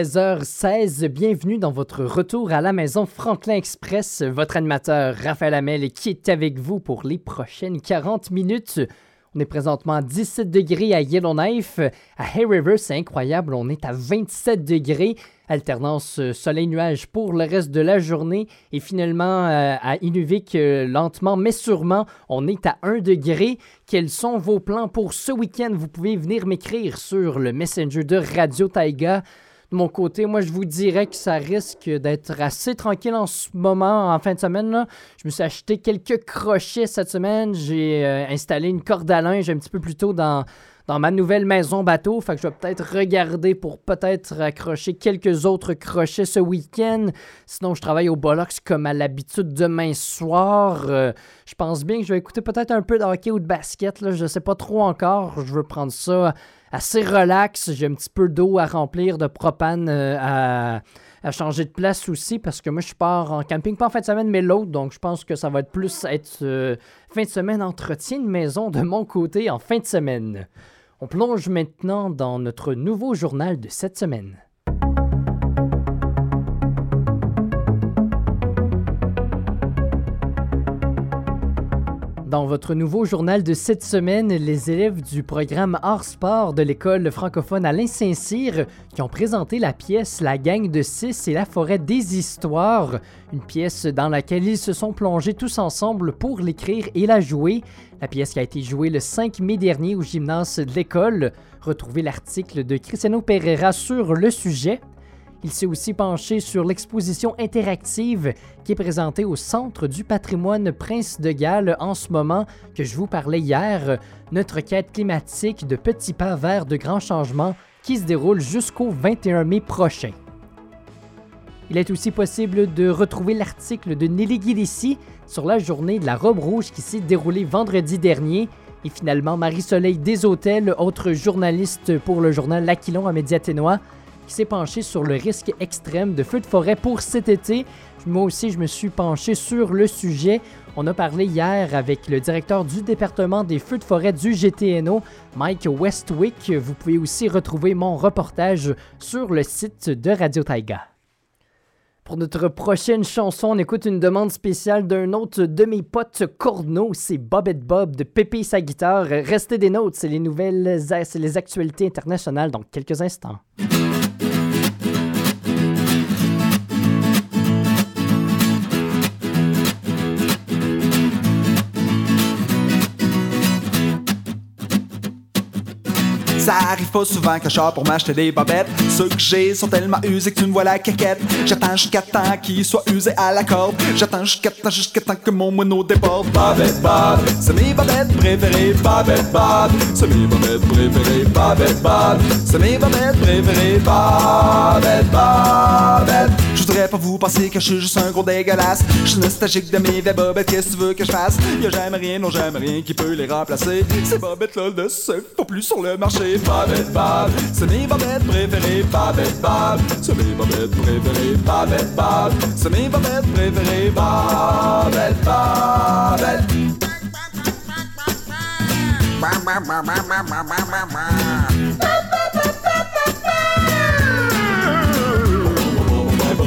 16h16, bienvenue dans votre retour à la maison Franklin Express. Votre animateur Raphaël Hamel qui est avec vous pour les prochaines 40 minutes. On est présentement à 17 degrés à Yellowknife. À Hay River, c'est incroyable, on est à 27 degrés. Alternance euh, soleil-nuage pour le reste de la journée. Et finalement, euh, à Inuvik, euh, lentement mais sûrement, on est à 1 degré. Quels sont vos plans pour ce week-end? Vous pouvez venir m'écrire sur le Messenger de Radio Taiga. De mon côté, moi, je vous dirais que ça risque d'être assez tranquille en ce moment, en fin de semaine. Je me suis acheté quelques crochets cette semaine. J'ai euh, installé une corde à linge un petit peu plus tôt dans, ma nouvelle maison bateau. Fait que je vais peut-être regarder pour peut-être accrocher quelques autres crochets ce week-end. Sinon, je travaille au Bollocks comme à l'habitude demain soir. Euh, je pense bien que je vais écouter peut-être un peu de hockey ou de basket. Là. Je sais pas trop encore. Je veux prendre ça assez relax. J'ai un petit peu d'eau à remplir, de propane euh, à, changer de place aussi parce que moi je pars en camping, pas en fin de semaine, mais l'autre. Donc je pense que ça va être plus être euh, fin de semaine entretien de maison de mon côté en fin de semaine. On plonge maintenant dans notre nouveau journal de cette semaine. Dans votre nouveau journal de cette semaine, les élèves du programme Art Sport de l'école francophone Alain Saint-Cyr qui ont présenté la pièce La gang de six et la forêt des histoires, une pièce dans laquelle ils se sont plongés tous ensemble pour l'écrire et la jouer. La pièce qui a été jouée le 5 mai dernier au gymnase de l'école. Retrouvez l'article de Cristiano Pereira sur le sujet. Il s'est aussi penché sur l'exposition interactive qui est présentée au Centre du patrimoine Prince de Galles en ce moment que je vous parlais hier, notre quête climatique de petits pas vers de grands changements qui se déroule jusqu'au 21 mai prochain. Il est aussi possible de retrouver l'article de Nelly Guilissi sur la journée de la robe rouge qui s'est déroulée vendredi dernier. Et finalement, Marie-Soleil Deshôtels, autre journaliste pour le journal L'Aquilon à Médiaténois, qui s'est penché sur le risque extrême de feux de forêt pour cet été. Moi aussi, je me suis penché sur le sujet. On a parlé hier avec le directeur du département des feux de forêt du GTNO, Mike Westwick. Vous pouvez aussi retrouver mon reportage sur le site de Radio Taiga. Pour notre prochaine chanson, on écoute une demande spéciale d'un autre de mes potes corneaux, c'est Bobette Bob de Pépé sa guitare. Restez des notes, c'est les nouvelles, c'est les actualités internationales dans quelques instants. Ça arrive pas souvent que je pour m'acheter des bobettes. Ceux que j'ai sont tellement usés que tu me vois la caquette. J'attends jusqu'à temps qu'ils soient usés à la corde. J'attends jusqu'à temps, jusqu'à temps que mon moineau déborde. Bobette Bob, c'est mes bobettes préférées. Bobette Bob, c'est mes bobettes préférées. Bobette Bob, c'est mes bobettes préférées. Bobette Bobette. Je voudrais pas vous penser que je suis juste un gros dégueulasse. Je suis nostalgique de mes vieilles bobettes. Qu'est-ce que tu veux que je fasse? Y'a jamais rien, non jamais rien qui peut les remplacer. Ces bobettes-là ne se font plus sur le marché. Babette Bab, c'est mes bobettes préférées, Babette Bab, c'est mes bobettes préférées, Babette Bab, c'est mes bobettes préférées, Babette Babette.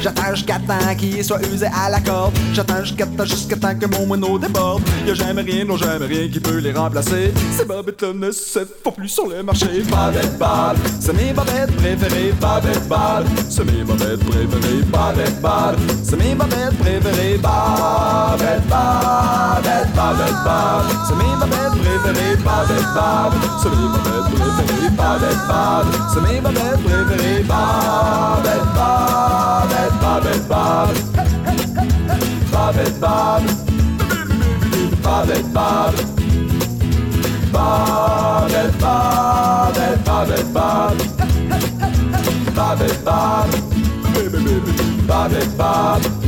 J'attends jusqu'à temps qu'il soit usé à la corde. J'attends jusqu'à temps, jusqu'à temps que mon moineau déborde. Y'a jamais rien, non jamais rien qui peut les remplacer. Ces bobettes ne se font plus sur le marché. Babette Bab, c'est mes bobettes préférées, Babette Bab, c'est mes bobettes préférées, Babette Bab, c'est mes bobettes préférées, Babette Babette, Babette Bab, c'est mes bobettes préférées, Babette Bab, c'est mes bobettes préférées, Babette Bab, c'est mes bobettes préférées, Babette. Babette Bob. Babette Bob. Babette Bob. Babette Babette Babette Bob. Babette Bob. Babette Bob. Babette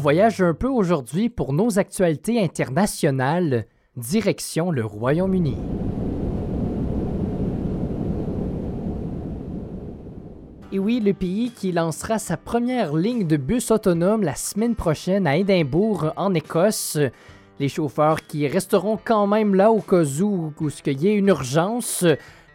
voyage un peu aujourd'hui pour nos actualités internationales, direction le Royaume-Uni. Et oui, le pays qui lancera sa première ligne de bus autonome la semaine prochaine à Édimbourg, en Écosse. Les chauffeurs qui resteront quand même là au cas où, où il y ait une urgence.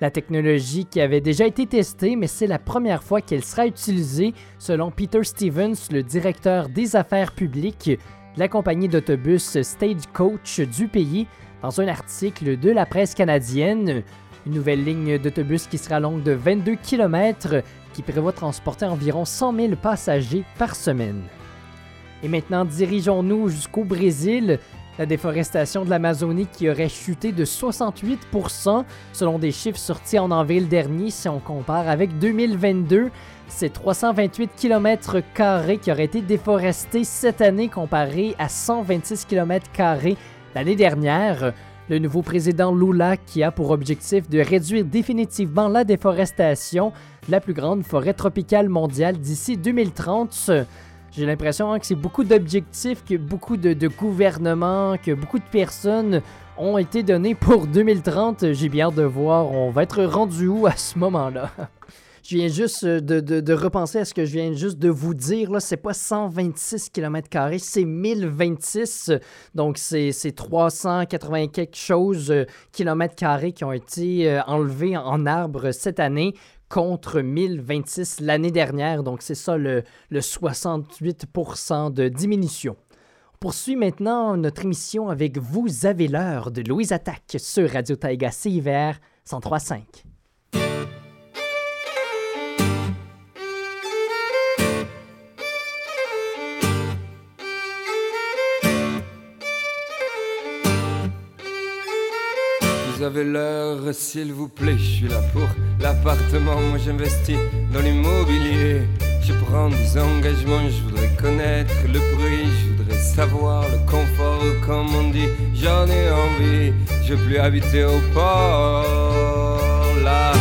La technologie qui avait déjà été testée, mais c'est la première fois qu'elle sera utilisée, selon Peter Stevens, le directeur des affaires publiques de la compagnie d'autobus Stagecoach du pays, dans un article de la presse canadienne. Une nouvelle ligne d'autobus qui sera longue de 22 km, qui prévoit transporter environ 100 000 passagers par semaine. Et maintenant, dirigeons-nous jusqu'au Brésil. La déforestation de l'Amazonie qui aurait chuté de 68% selon des chiffres sortis en avril dernier si on compare avec 2022. C'est 328 km qui auraient été déforestés cette année comparé à 126 km l'année dernière. Le nouveau président Lula qui a pour objectif de réduire définitivement la déforestation la plus grande forêt tropicale mondiale d'ici 2030. J'ai l'impression hein, que c'est beaucoup d'objectifs, que beaucoup de, gouvernements, que beaucoup de personnes ont été donnés pour 2030. J'ai bien hâte de voir, on va être rendu où à ce moment-là? Je viens juste de, repenser à ce que je viens juste de vous dire. Là, c'est pas 126 km, c'est 1026. Donc, c'est 380 quelque chose euh, qui ont été euh, enlevés en arbre cette année contre 1026 l'année dernière. Donc, c'est ça le, 68% de diminution. On poursuit maintenant notre émission avec Vous avez l'heure de Louise Attaque sur Radio Taiga CIVR 103.5. avez l'heure, s'il vous plaît, je suis là pour l'appartement, moi j'investis dans l'immobilier. Je prends des engagements, je voudrais connaître le prix, je voudrais savoir le confort, comme on dit, j'en ai envie, je veux plus habiter au port. Là.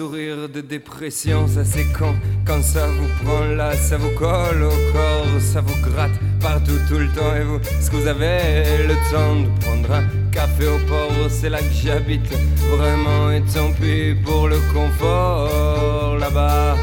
Sourire de dépression, ça c'est quand, quand ça vous prend là, ça vous colle au corps, ça vous gratte partout tout le temps. Et vous, est-ce que vous avez le temps de prendre un café au port, c'est là que j'habite, vraiment et tant pis pour le confort là-bas?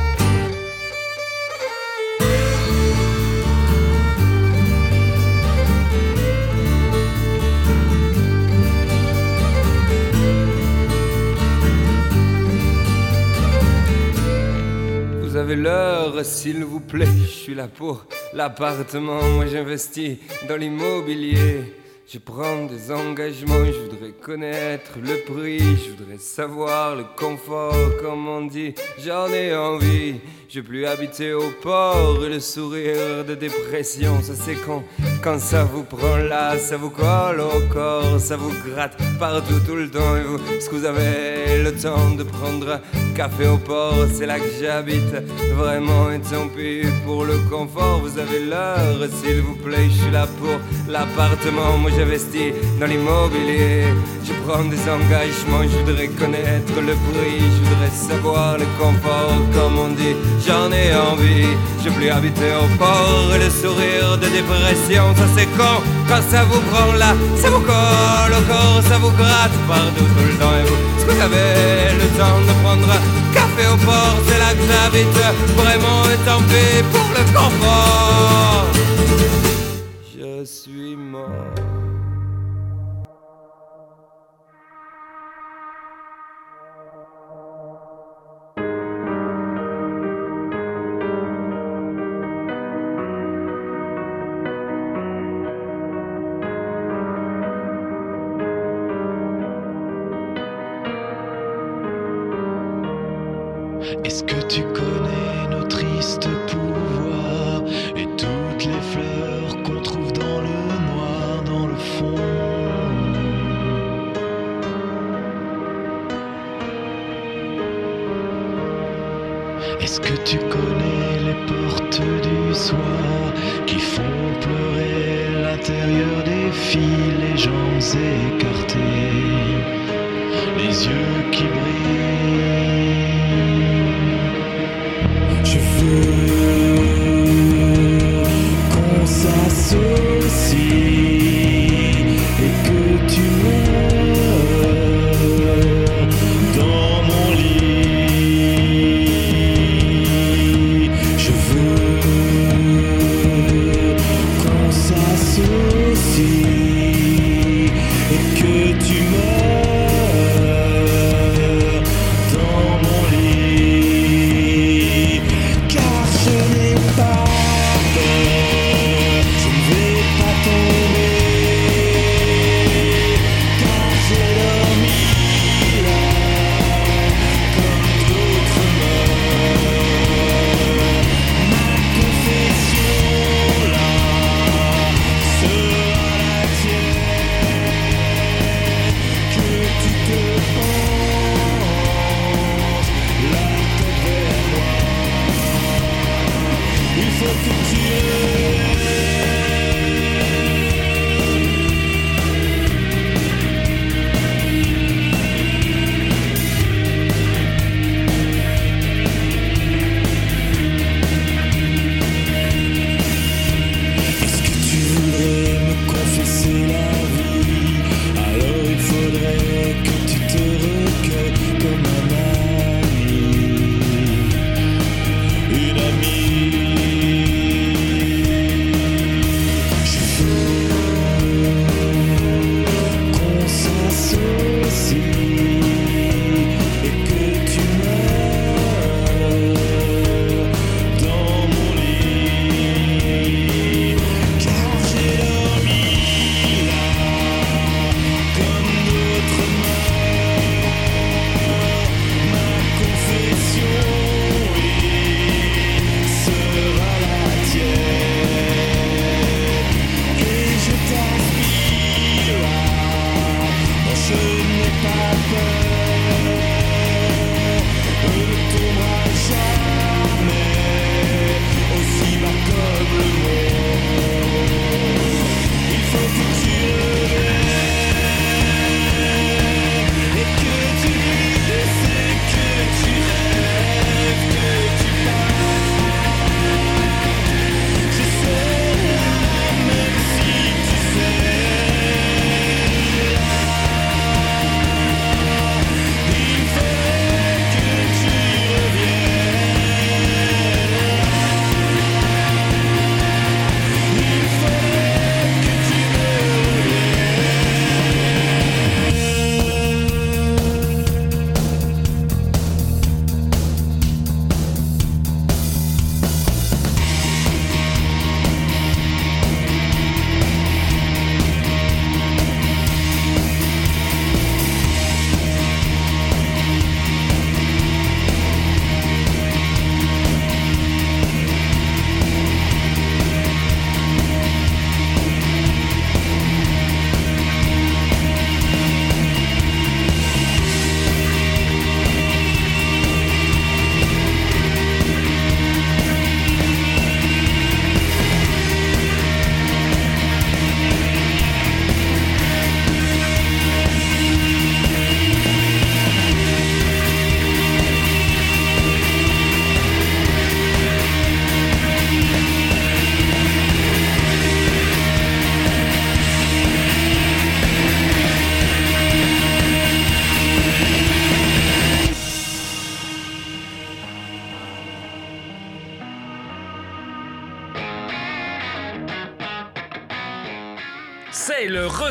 L'heure, s'il vous plaît, je suis là pour l'appartement, moi j'investis dans l'immobilier. Je prends des engagements, je voudrais connaître le prix, je voudrais savoir le confort, comme on dit, j'en ai envie. Je plus habiter au port et le sourire de dépression, ça c'est quand, quand ça vous prend là, ça vous colle au corps, ça vous gratte partout tout le temps. Et vous, est-ce que vous avez le temps de prendre café au port C'est là que j'habite, vraiment et tant pis pour le confort. Vous avez l'heure, s'il vous plaît, je suis là pour l'appartement. J'investis dans l'immobilier, je prends des engagements, je voudrais connaître le prix, je voudrais savoir le confort, comme on dit j'en ai envie. Je plus habiter au port et le sourire de dépression, ça c'est quand, quand ça vous prend là, ça vous colle au corps, ça vous gratte partout tout le temps. Et vous, est-ce que vous avez le temps de prendre un café au port C'est là que j'habite, vraiment tant pis pour le confort. Je suis mort. Des filles, les jambes écartées, les yeux qui brillent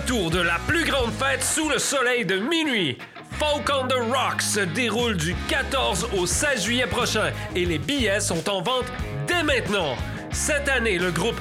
retour de la plus grande fête sous le soleil de minuit. Folk on the Rock se déroule du 14 au 16 juillet prochain et les billets sont en vente dès maintenant. Cette année, le groupe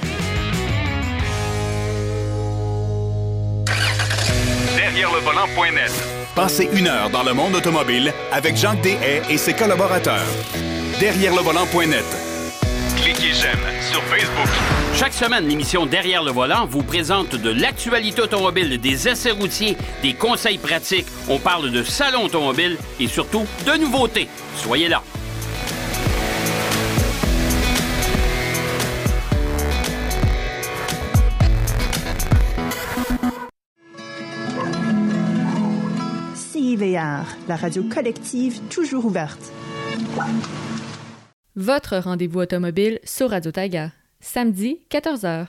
Derrière le volant.net. Passez une heure dans le monde automobile avec Jacques Deshaies et ses collaborateurs. Derrière le volant.net. Cliquez j'aime sur Facebook. Chaque semaine, l'émission Derrière le volant vous présente de l'actualité automobile, des essais routiers, des conseils pratiques. On parle de salon automobile et surtout de nouveautés. Soyez là. La radio collective toujours ouverte. Votre rendez-vous automobile sur Radio Taga. Samedi, 14h.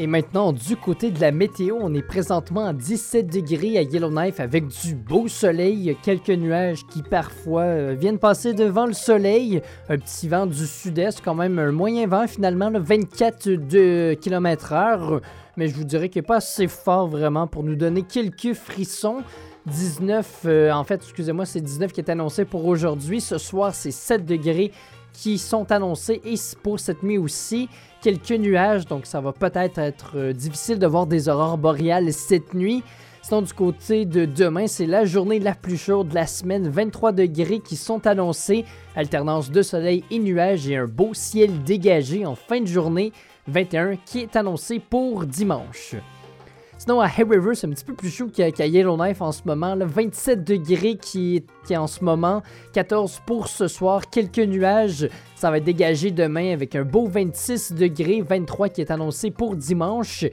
Et maintenant, du côté de la météo, on est présentement à 17 degrés à Yellowknife avec du beau soleil, quelques nuages qui parfois euh, viennent passer devant le soleil, un petit vent du sud-est, quand même un moyen vent finalement, là, 24 de km/h, mais je vous dirais qu'il n'est pas assez fort vraiment pour nous donner quelques frissons. 19, euh, en fait, excusez-moi, c'est 19 qui est annoncé pour aujourd'hui. Ce soir, c'est 7 degrés qui sont annoncés et pour cette nuit aussi quelques nuages, donc ça va peut-être être, euh, difficile de voir des aurores boréales cette nuit. Sinon, du côté de demain, c'est la journée la plus chaude de la semaine, 23 degrés qui sont annoncés, alternance de soleil et nuages et un beau ciel dégagé en fin de journée, 21 qui est annoncé pour dimanche. Sinon, à Hay River, c'est un petit peu plus chaud qu'à Yellowknife en ce moment. là. 27 degrés qui est, en ce moment. 14 pour ce soir. Quelques nuages. Ça va être dégagé demain avec un beau 26 degrés. 23 qui est annoncé pour dimanche.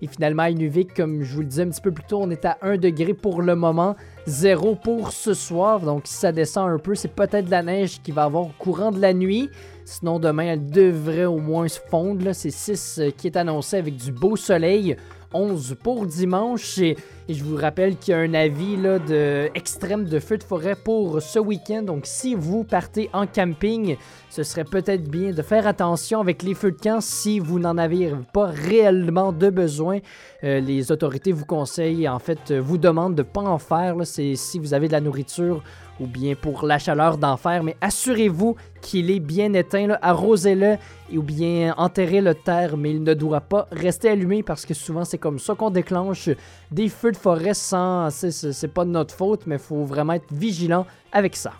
Et finalement, à Inuvik, comme je vous le disais un petit peu plus tôt, on est à 1 degré pour le moment. 0 pour ce soir. Donc, si ça descend un peu, c'est peut-être la neige qui va avoir au courant de la nuit. Sinon, demain, elle devrait au moins se fondre. C'est 6 euh, qui est annoncé avec du beau soleil. 11 pour dimanche. Et, je vous rappelle qu'il y a un avis là, de extrême de feu de forêt pour ce week-end. Donc, si vous partez en camping, ce serait peut-être bien de faire attention avec les feux de camp si vous n'en avez pas réellement de besoin. Euh, les autorités vous conseillent, en fait, vous demandent de ne pas en faire. C'est si vous avez de la nourriture ou bien pour la chaleur d'en faire, mais assurez-vous qu'il est bien éteint, arrosez-le ou bien enterrez le terre, mais il ne doit pas rester allumé parce que souvent c'est comme ça qu'on déclenche des feux de forêt sans, c'est pas de notre faute, mais il faut vraiment être vigilant avec ça.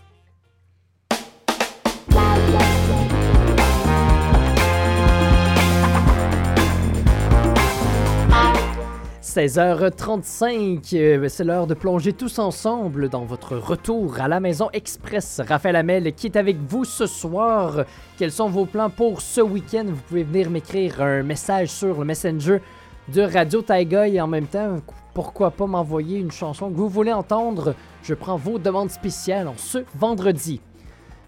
16h35, euh, c'est l'heure de plonger tous ensemble dans votre retour à la maison express. Raphaël Hamel qui est avec vous ce soir. Quels sont vos plans pour ce week-end? Vous pouvez venir m'écrire un message sur le messenger de Radio Taiga et en même temps, pourquoi pas m'envoyer une chanson que vous voulez entendre? Je prends vos demandes spéciales en ce vendredi.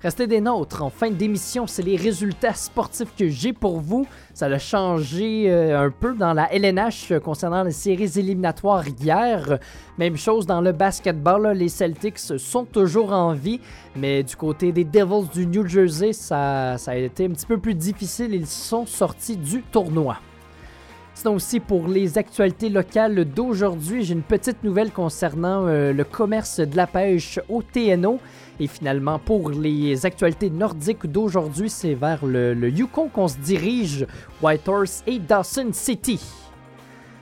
Restez des nôtres. En fin d'émission, c'est les résultats sportifs que j'ai pour vous. Ça a changé euh, un peu dans la LNH euh, concernant les séries éliminatoires hier. Même chose dans le basketball. les Celtics sont toujours en vie. Mais du côté des Devils du New Jersey, ça, ça a été un petit peu plus difficile. Ils sont sortis du tournoi. Sinon aussi pour les actualités locales d'aujourd'hui, j'ai une petite nouvelle concernant euh, le commerce de la pêche au TNO. Et finalement, pour les actualités nordiques d'aujourd'hui, c'est vers le, Yukon qu'on se dirige, Whitehorse et Dawson City.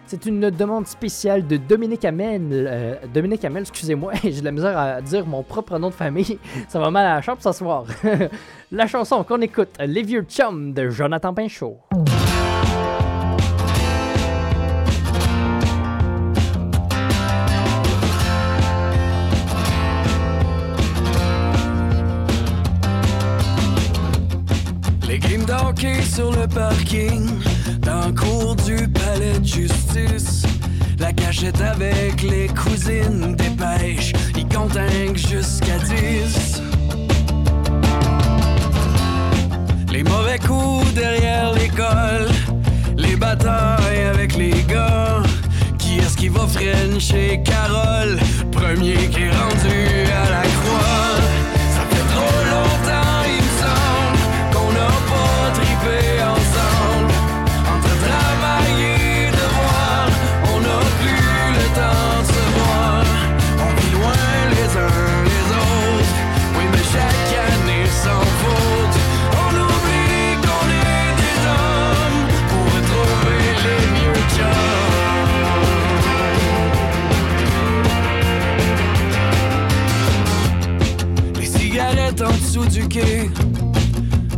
C'est une demande spéciale de Dominique Hamel. euh, Dominique Hamel, excusez-moi, j'ai la misère à dire mon propre nom de famille. Ça va mal à la chambre ce soir. la chanson qu'on écoute, Les vieux chums de Jonathan Pinchot. le parking d'un cours du palais de justice. La cachette avec les cousines dépêche, ils continquent jusqu'à 10. Les mauvais coups derrière l'école, les batailles avec les gars. Qui est-ce qui va freiner chez Carole, premier qui est rendu à la croix? En dessous du quai,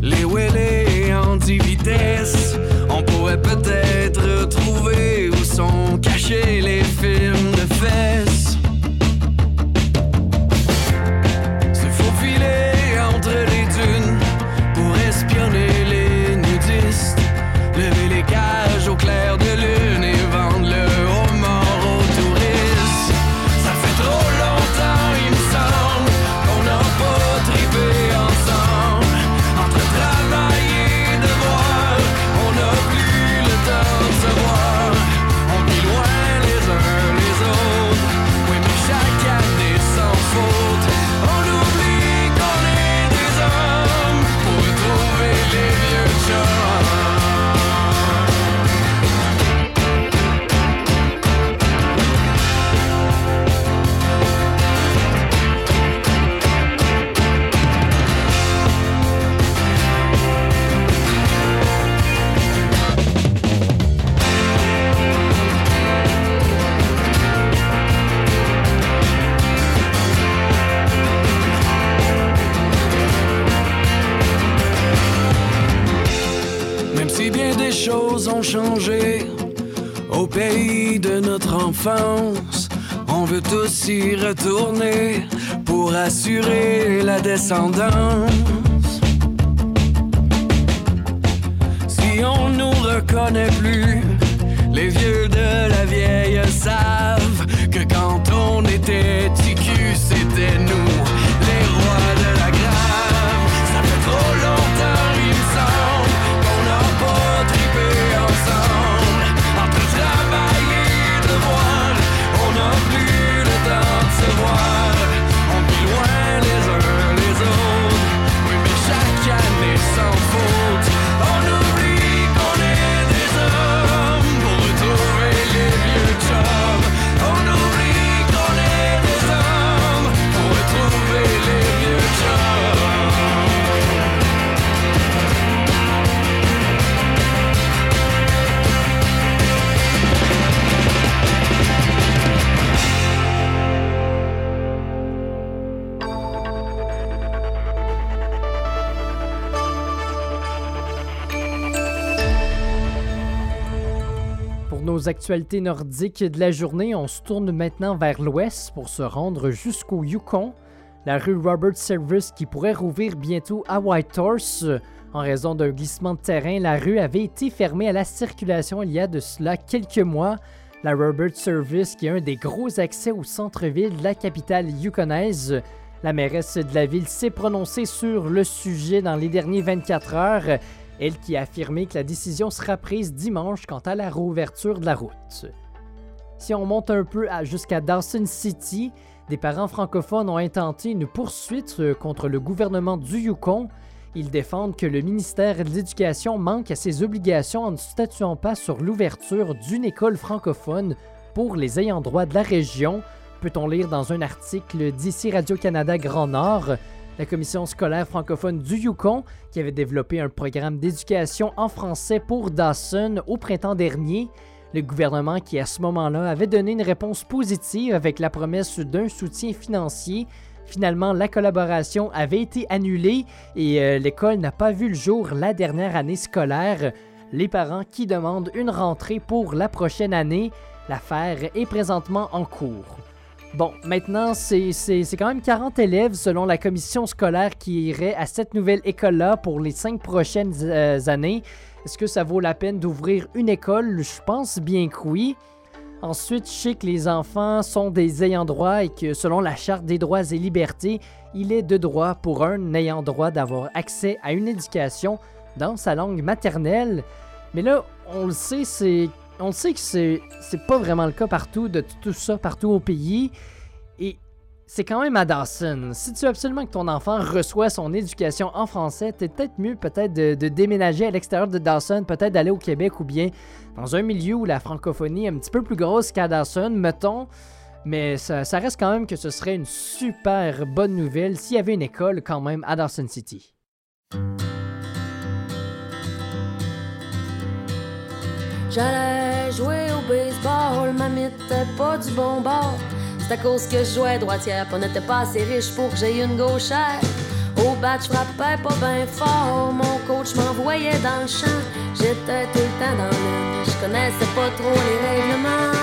les wheelés en 10 vitesses. On pourrait peut-être trouver où sont cachés les films si bien des choses ont changé au pays de notre enfance, on veut tous y retourner pour assurer la descendance. Si on nous reconnaît plus, les vieux de la vieille savent que quand on était TQ, c'était nous, sans nos actualités nordiques de la journée, on se tourne maintenant vers l'ouest pour se rendre jusqu'au Yukon. La rue Robert Service qui pourrait rouvrir bientôt à Whitehorse. En raison d'un glissement de terrain, la rue avait été fermée à la circulation il y a de cela quelques mois. La Robert Service qui est un des gros accès au centre-ville de la capitale yukonaise. La mairesse de la ville s'est prononcée sur le sujet dans les derniers 24 heures. Elle qui a affirmé que la décision sera prise dimanche quant à la réouverture de la route. Si on monte un peu jusqu'à Dawson City, des parents francophones ont intenté une poursuite euh, contre le gouvernement du Yukon. Ils défendent que le ministère de l'Éducation manque à ses obligations en ne statuant pas sur l'ouverture d'une école francophone pour les ayants droit de la région, peut-on lire dans un article d'ici Radio-Canada Grand Nord. La commission scolaire francophone du Yukon, qui avait développé un programme d'éducation en français pour Dawson au printemps dernier, le gouvernement qui à ce moment-là avait donné une réponse positive avec la promesse d'un soutien financier. Finalement, la collaboration avait été annulée et euh, l'école n'a pas vu le jour la dernière année scolaire. Les parents qui demandent une rentrée pour la prochaine année, l'affaire est présentement en cours. Bon, maintenant, c'est quand même 40 élèves selon la commission scolaire qui irait à cette nouvelle école-là pour les cinq prochaines euh, années. Est-ce que ça vaut la peine d'ouvrir une école? Je pense bien que oui. Ensuite, je sais que les enfants sont des ayants droit et que selon la Charte des droits et libertés, il est de droit pour un ayant droit d'avoir accès à une éducation dans sa langue maternelle. Mais là, on le sait, c'est on sait que c'est c'est pas vraiment le cas partout de tout ça partout au pays et c'est quand même à Dawson. Si tu veux absolument que ton enfant reçoive son éducation en français, t'es peut-être mieux peut-être de, déménager à l'extérieur de Dawson, peut-être d'aller au Québec ou bien dans un milieu où la francophonie est un petit peu plus grosse qu'à Dawson, mettons. Mais ça reste quand même que ce serait une super bonne nouvelle s'il y avait une école quand même à Dawson City. J'allais jouer au baseball, ma m'était pas du bon bord. C'est à cause que je jouais droitière, on n'était pas assez riche pour que j'aie une gauchère. Au bat, je frappais pas bien fort, mon coach m'envoyait dans le champ. J'étais tout le temps dans l'une, je connaissais pas trop les règlements.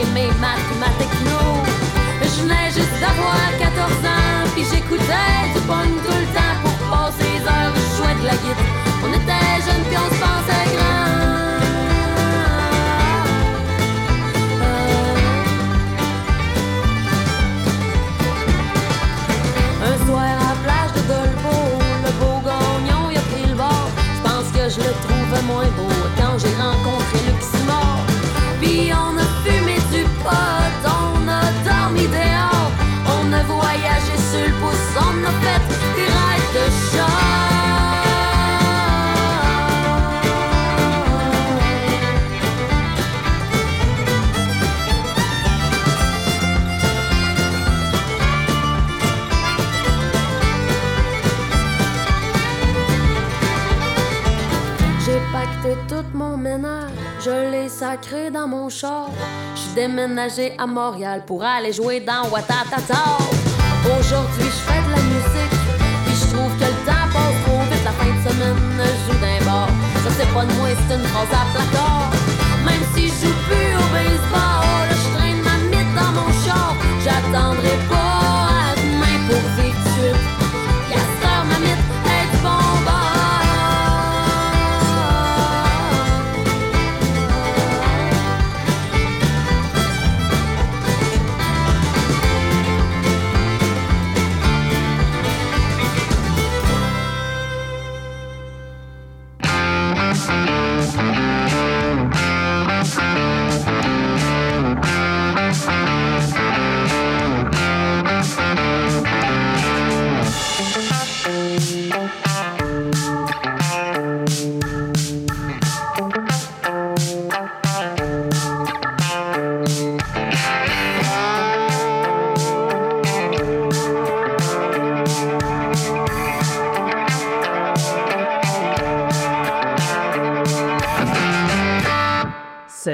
Coulé mes maths et ma techno. Je venais juste d'avoir 14 ans, puis j'écoutais du bon tout le temps pour passer les heures. De la guitare. On était jeunes, puis on se pensait grand. Un soir à la plage de Dolbeau, le beau gagnon, il a pris le bord. Je le trouvais moins beau quand j'ai rencontré Luc Simard. Puis on sacré dans mon char. J'suis déménagé à Montréal pour aller jouer dans Watatata. Aujourd'hui, je fais de la musique, puis je trouve que le temps passe trop vite. La fin de semaine, je joue d'un bar. Ça, c'est pas de moi, c'est une phrase à placard. Même si je joue plus au baseball, je traîne ma mythe dans mon char. J'attendrai pas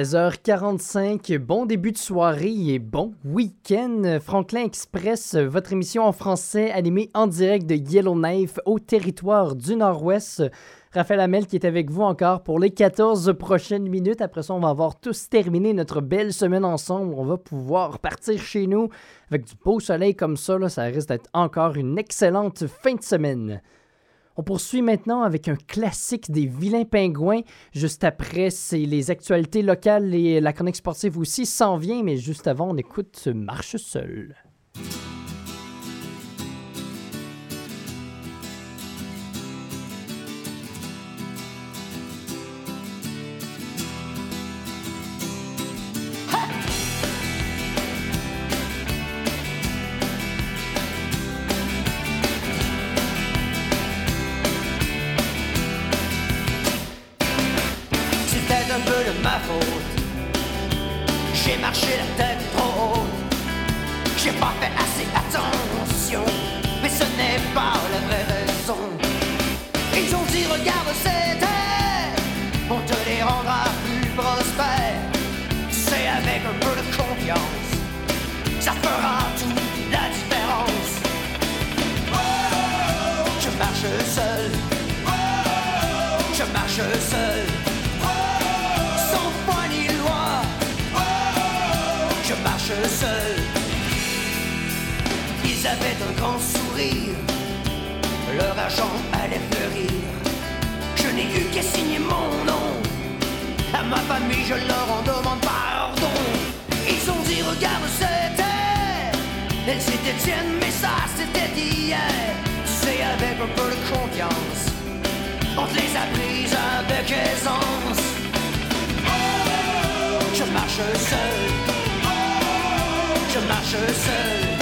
16h45, bon début de soirée et bon week-end. Franklin Express, votre émission en français animée en direct de Yellowknife au territoire du Nord-Ouest. Raphaël Hamel qui est avec vous encore pour les 14 prochaines minutes. Après ça, on va avoir tous terminé notre belle semaine ensemble. On va pouvoir partir chez nous avec du beau soleil comme ça. ça risque d'être encore une excellente fin de semaine. On poursuit maintenant avec un classique des vilains pingouins. Juste après, c'est les actualités locales et la chronique sportive aussi s'en vient, mais juste avant, on écoute Marche seul. J'ai marché la tête trop haute. J'ai pas fait assez attention. Mais ce n'est pas la vraie raison. Ils ont dit regarde ces terres, on te les rendra plus prospères. C'est avec un peu de confiance, ça fera toute la différence. Je marche seul, je marche seul, avaient un grand sourire, leur argent allait fleurir. Je n'ai eu qu'à signer mon nom. À ma famille, je leur en demande pardon. Ils ont dit, regarde, c'était. Elles étaient tiennes, mais ça, c'était d'hier. C'est avec un peu de confiance. On te les a prises avec aisance. Je marche seul. Je marche seul.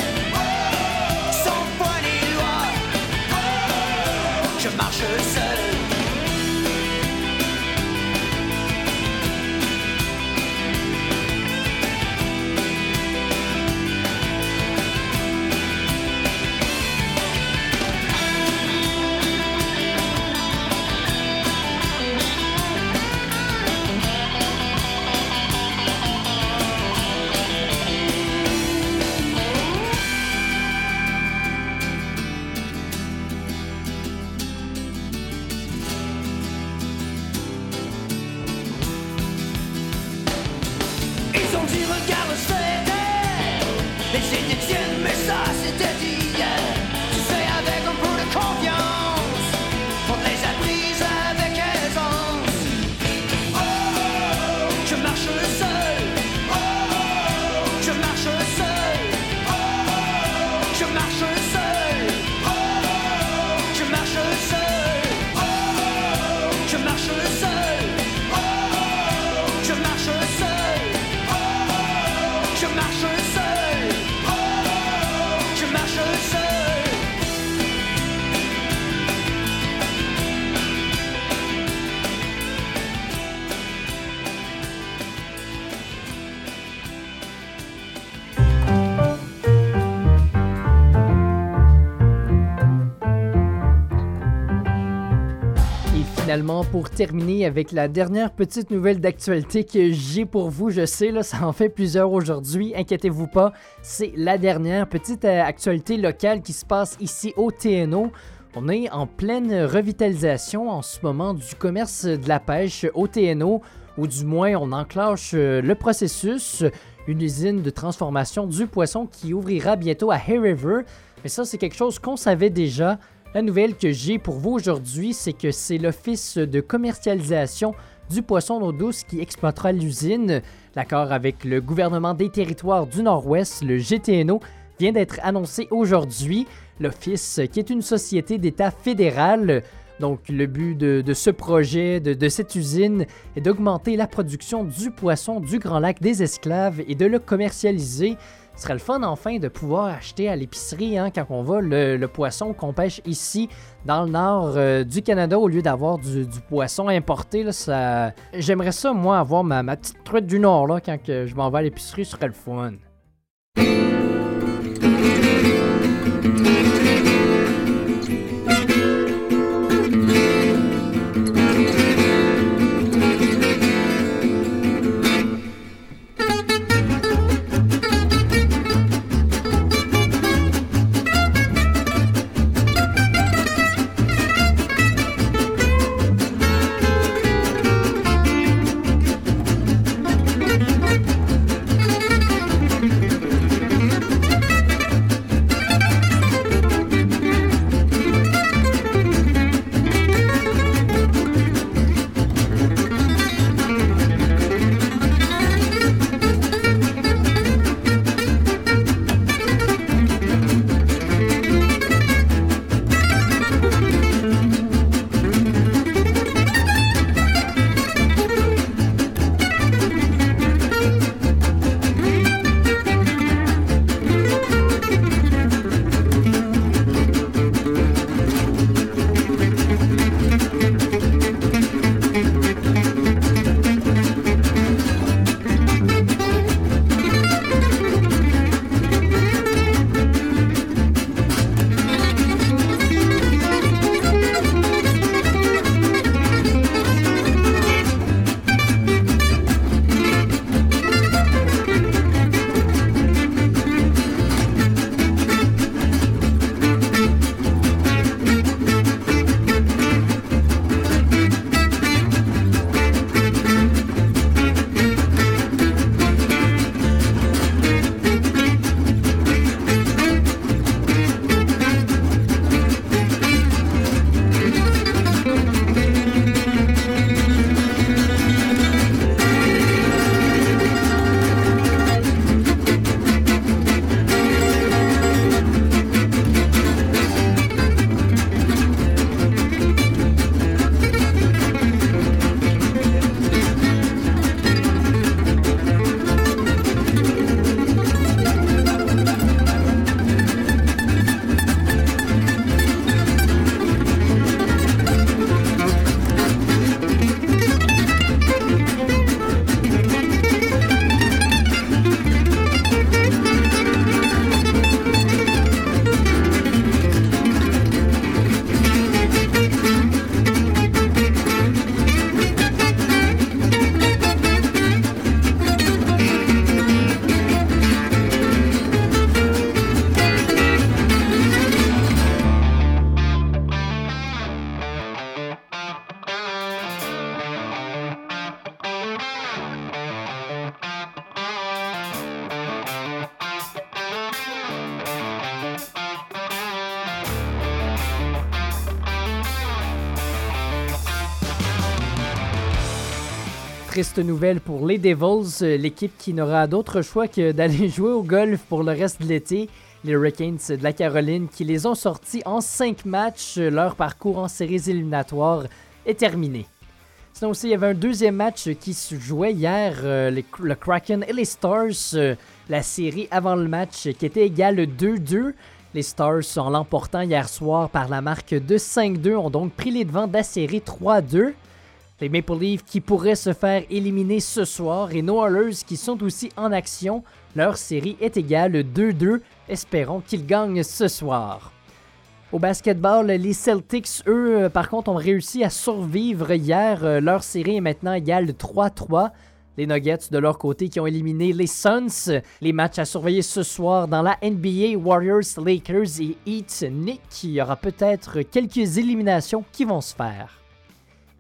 Finalement, pour terminer avec la dernière petite nouvelle d'actualité que j'ai pour vous, je sais, là, ça en fait plusieurs aujourd'hui, inquiétez-vous pas, c'est la dernière petite euh, actualité locale qui se passe ici au TNO. On est en pleine revitalisation en ce moment du commerce de la pêche au TNO, ou du moins on enclenche euh, le processus, une usine de transformation du poisson qui ouvrira bientôt à Hay River. Mais ça, c'est quelque chose qu'on savait déjà. La nouvelle que j'ai pour vous aujourd'hui, c'est que c'est l'Office de commercialisation du poisson d'eau douce qui exploitera l'usine. L'accord avec le gouvernement des territoires du Nord-Ouest, le GTNO, vient d'être annoncé aujourd'hui. L'Office, qui est une société d'État fédéral, donc le but de, ce projet, de cette usine, est d'augmenter la production du poisson du Grand Lac des Esclaves et de le commercialiser. Ce serait le fun enfin de pouvoir acheter à l'épicerie hein, quand on va le, poisson qu'on pêche ici dans le nord euh, du Canada au lieu d'avoir du, poisson importé. Ça... J'aimerais ça, moi, avoir ma, ma petite truite du nord là, quand que je m'en vais à l'épicerie, ce serait le fun. Triste nouvelle pour les Devils, euh, l'équipe qui n'aura d'autre choix que d'aller jouer au golf pour le reste de l'été. Les Hurricanes de la Caroline qui les ont sortis en 5 matchs, leur parcours en séries éliminatoires est terminé. Sinon aussi, il y avait un deuxième match qui se jouait hier, euh, le Kraken et les Stars, euh, la série avant le match qui était égale 2-2. Les Stars, en l'emportant hier soir par la marque de 5-2, ont donc pris les devants de la série 3-2. Les Maple Leafs qui pourraient se faire éliminer ce soir et nos Oilers qui sont aussi en action. Leur série est égale 2-2. Espérons qu'ils gagnent ce soir. Au basketball, les Celtics, eux, euh, par contre, ont réussi à survivre hier. Euh, leur série est maintenant égale 3-3. Les Nuggets, de leur côté, qui ont éliminé les Suns. Les matchs à surveiller ce soir dans la NBA, Warriors, Lakers et Heat. Nick, il y aura peut-être quelques éliminations qui vont se faire.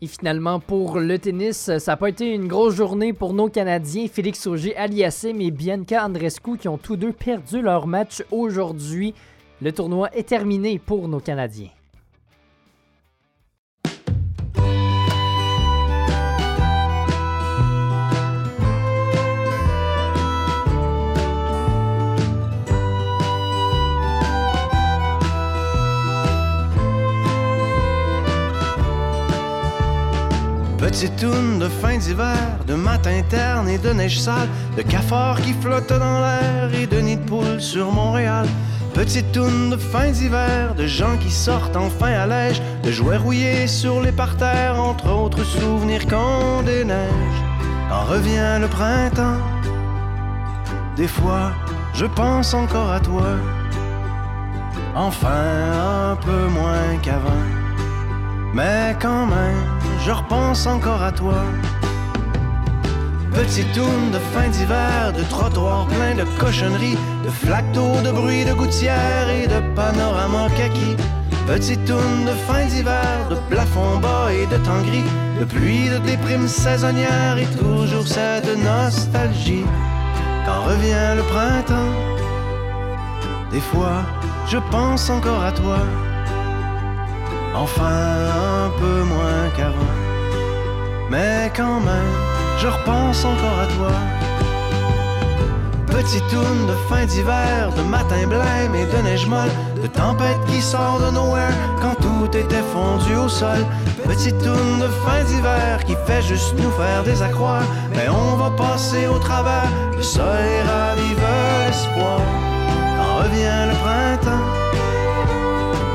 Et finalement, pour le tennis, ça n'a pas été une grosse journée pour nos Canadiens, Félix Auger Aliassime et Bianca Andrescu, qui ont tous deux perdu leur match aujourd'hui. Le tournoi est terminé pour nos Canadiens. Petite toune de fin d'hiver, de matin terne et de neige sale, de cafards qui flottent dans l'air et de nids de poules sur Montréal. Petite toune de fin d'hiver, de gens qui sortent enfin à l'âge, de jouets rouillés sur les parterres, entre autres souvenirs quand des neiges. Quand revient le printemps, des fois je pense encore à toi, enfin un peu moins qu'avant, mais quand même je repense encore à toi. Petite tourne de fin d'hiver, de trottoirs pleins de cochonneries, de flaques de bruit de gouttières et de panorama kaki. Petite tourne de fin d'hiver, de plafond bas et de temps gris, de pluie, de déprime saisonnière et toujours cette nostalgie. Quand revient le printemps, des fois je pense encore à toi. Enfin un peu moins qu'avant, mais quand même je repense encore à toi. Petite tourne de fin d'hiver, de matin blême et de neige molle, de tempête qui sort de nowhere quand tout était fondu au sol. Petite tourne de fin d'hiver qui fait juste nous faire des accroires, mais on va passer au travers, le soleil ravive l'espoir. Quand revient le printemps,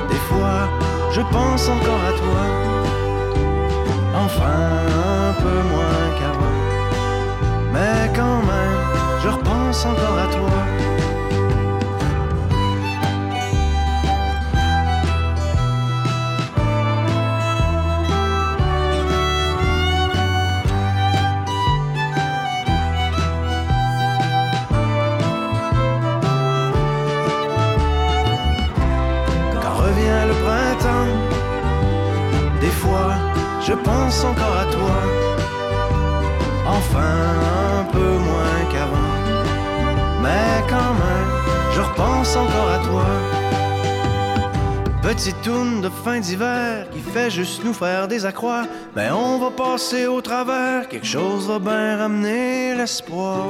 des fois je pense encore à toi, enfin un peu moins qu'avant. Mais quand même, je repense encore à toi. Je pense encore à toi. Enfin un peu moins qu'avant. Mais quand même, je repense encore à toi. Petite tourne de fin d'hiver qui fait juste nous faire des accroires. Mais on va passer au travers, quelque chose va bien ramener l'espoir.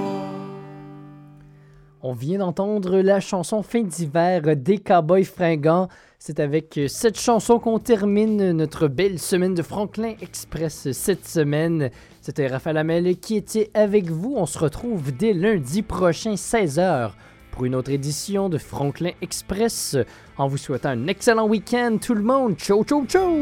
On vient d'entendre la chanson Fin d'hiver des Cowboys fringants. C'est avec cette chanson qu'on termine notre belle semaine de Franklin Express cette semaine. C'était Raphaël Amel qui était avec vous. On se retrouve dès lundi prochain, 16h, pour une autre édition de Franklin Express. En vous souhaitant un excellent week-end, tout le monde. Ciao, ciao, ciao!